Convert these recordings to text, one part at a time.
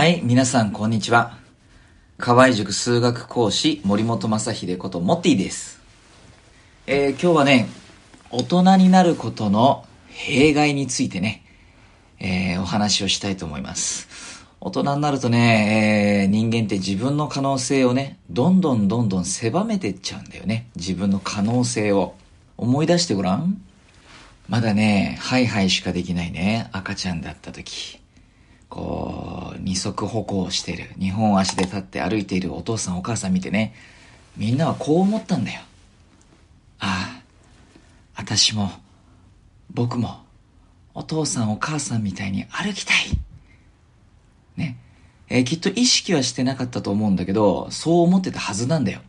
はい、皆さんこんにちは。河合塾数学講師森本正秀ことモッティです。えー今日はね、大人になることの弊害についてね、えーお話をしたいと思います。大人になるとね、えー人間って自分の可能性をね、どんどんどんどん狭めてっちゃうんだよね。自分の可能性を。思い出してごらん。まだね、ハイハイしかできないね、赤ちゃんだった時。こう、二足歩行してる、二本足で立って歩いているお父さんお母さん見てね、みんなはこう思ったんだよ。ああ、私も、僕も、お父さんお母さんみたいに歩きたい。ね。えーきっと意識はしてなかったと思うんだけど、そう思ってたはずなんだよ。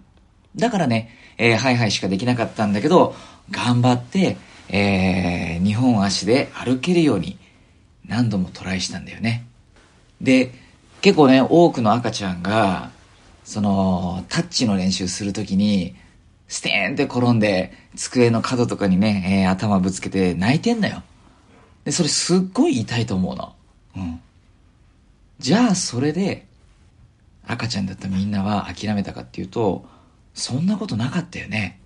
だからね、えーハイハイしかできなかったんだけど、頑張って、えー、二本足で歩けるように何度もトライしたんだよね。で、結構ね、多くの赤ちゃんが、その、タッチの練習するときに、ステーンって転んで、机の角とかにね、えー頭ぶつけて泣いてんだよ。で、それすっごい痛いと思うの。うん。じゃあ、それで、赤ちゃんだったみんなは諦めたかっていうと、そんなことなかったよね。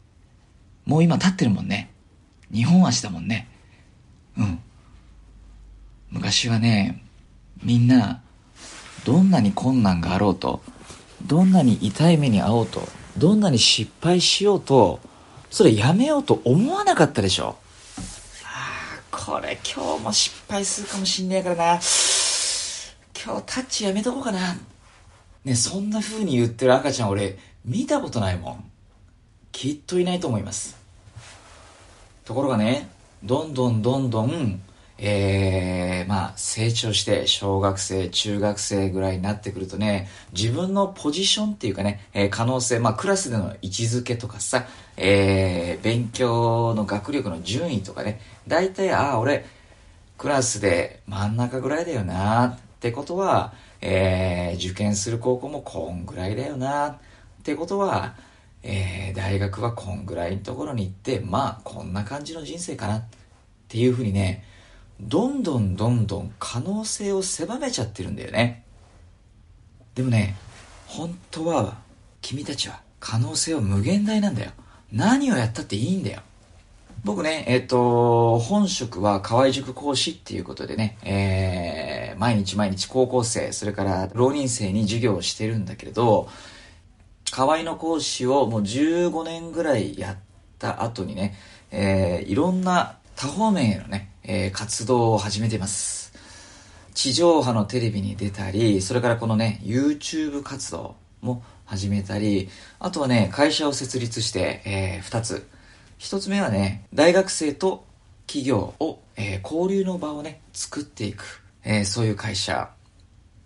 もう今立ってるもんね。二本足だもんね。うん。昔はね、みんな、どんなに困難があろうと、どんなに痛い目に遭おうと、どんなに失敗しようと、それやめようと思わなかったでしょ。ああ、これ今日も失敗するかもしんねえからな。今日タッチやめとこうかな。ね、そんな風に言ってる赤ちゃん俺、見たことないもん。きっといないと思います。ところがね、どんどんどんどん、えー、まあ、成長して、小学生、中学生ぐらいになってくるとね、自分のポジションっていうかね、えー可能性、まあ、クラスでの位置づけとかさ、えー、勉強の学力の順位とかね、大体、ああ、俺、クラスで真ん中ぐらいだよなってことは、えー、受験する高校もこんぐらいだよなってことは、えー、大学はこんぐらいのところに行って、まあ、こんな感じの人生かなっていうふうにね、どんどんどんどん可能性を狭めちゃってるんだよね。でもね、本当は君たちは可能性は無限大なんだよ。何をやったっていいんだよ。僕ね、えっ、と、本職は河合塾講師っていうことでね、えー、毎日毎日高校生、それから浪人生に授業をしてるんだけれど、河合の講師をもう15年ぐらいやった後にね、えー、いろんな多方面へのね、えー活動を始めています。地上波のテレビに出たり、それからこのね、YouTube 活動も始めたり、あとはね、会社を設立して、えー、二つ。一つ目はね、大学生と企業を、えー交流の場をね、作っていく、えーそういう会社。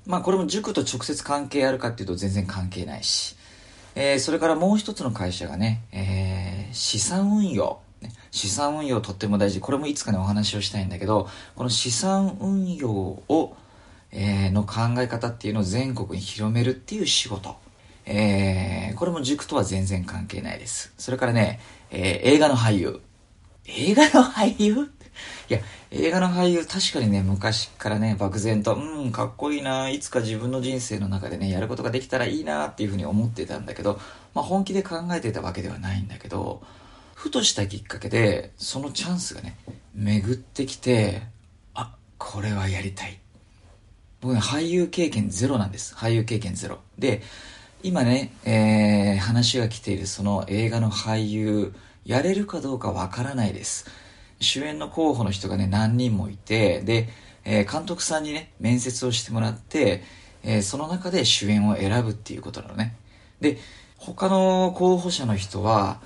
まあこれも塾と直接関係あるかっていうと全然関係ないし。えーそれからもう一つの会社がね、えー資産運用。資産運用とっても大事。これもいつかねお話をしたいんだけど、この資産運用を、えーの考え方っていうのを全国に広めるっていう仕事。えーこれも塾とは全然関係ないです。それからね、えー映画の俳優。映画の俳優？いや、映画の俳優確かにね、昔からね、漠然と、うん、かっこいいな、いつか自分の人生の中でね、やることができたらいいなっていうふうに思ってたんだけど、まあ本気で考えてたわけではないんだけど、ふとしたきっかけで、そのチャンスがね、巡ってきて、あ、これはやりたい。僕ね、俳優経験ゼロなんです。俳優経験ゼロ。で、今ね、えー、話が来ているその映画の俳優、やれるかどうかわからないです。主演の候補の人がね、何人もいて、で、えー監督さんにね、面接をしてもらって、えーその中で主演を選ぶっていうことなのね。で、他の候補者の人は、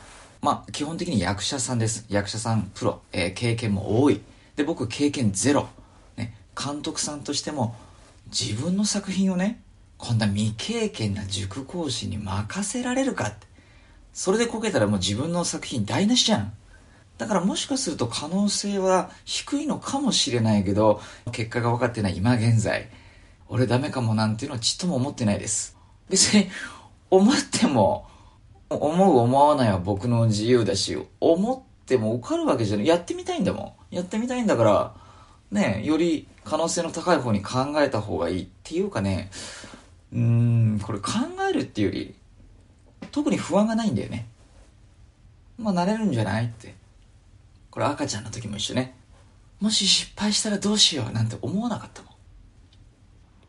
まあ、基本的に役者さんです。役者さん、プロ、えー経験も多い。で、僕、経験ゼロ。ね、監督さんとしても、自分の作品をね、こんな未経験な塾講師に任せられるかって。それでこけたらもう自分の作品台無しじゃん。だからもしかすると可能性は低いのかもしれないけど、結果が分かってない今現在、俺ダメかもなんていうのはちっとも思ってないです。別に、思っても、思う思わないは僕の自由だし、思っても受かるわけじゃない。やってみたいんだもん。やってみたいんだから、ね、より可能性の高い方に考えた方がいいっていうかね、うーん、これ考えるっていうより、特に不安がないんだよね。まあ、なれるんじゃないって。これ赤ちゃんの時も一緒ね。もし失敗したらどうしようなんて思わなかったもん。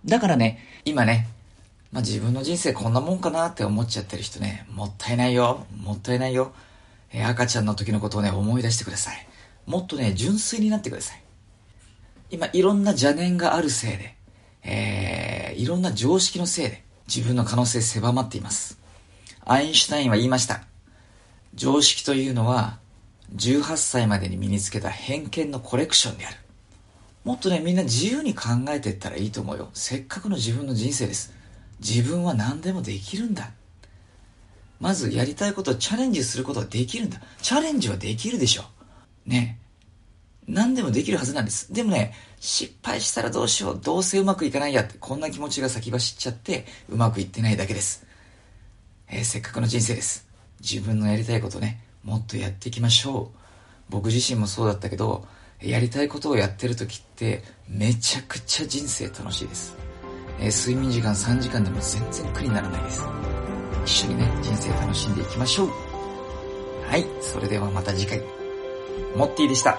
だからね、今ね、まあ、自分の人生こんなもんかなって思っちゃってる人ね、もったいないよ。もったいないよ。えー、赤ちゃんの時のことをね、思い出してください。もっとね、純粋になってください。今、いろんな邪念があるせいで、えー、いろんな常識のせいで、自分の可能性狭まっています。アインシュタインは言いました。常識というのは、18歳までに身につけた偏見のコレクションである。もっとね、みんな自由に考えていったらいいと思うよ。せっかくの自分の人生です。自分は何でもできるんだ。まずやりたいことをチャレンジすることができるんだ。チャレンジはできるでしょ。ね。何でもできるはずなんです。でもね、失敗したらどうしよう。どうせうまくいかないやって、こんな気持ちが先走っちゃって、うまくいってないだけです。えー、せっかくの人生です。自分のやりたいことね、もっとやっていきましょう。僕自身もそうだったけど、やりたいことをやってる時って、めちゃくちゃ人生楽しいです。えー、睡眠時間3時間でも全然苦にならないです。一緒にね、人生楽しんでいきましょう。はい、それではまた次回。モッティでした。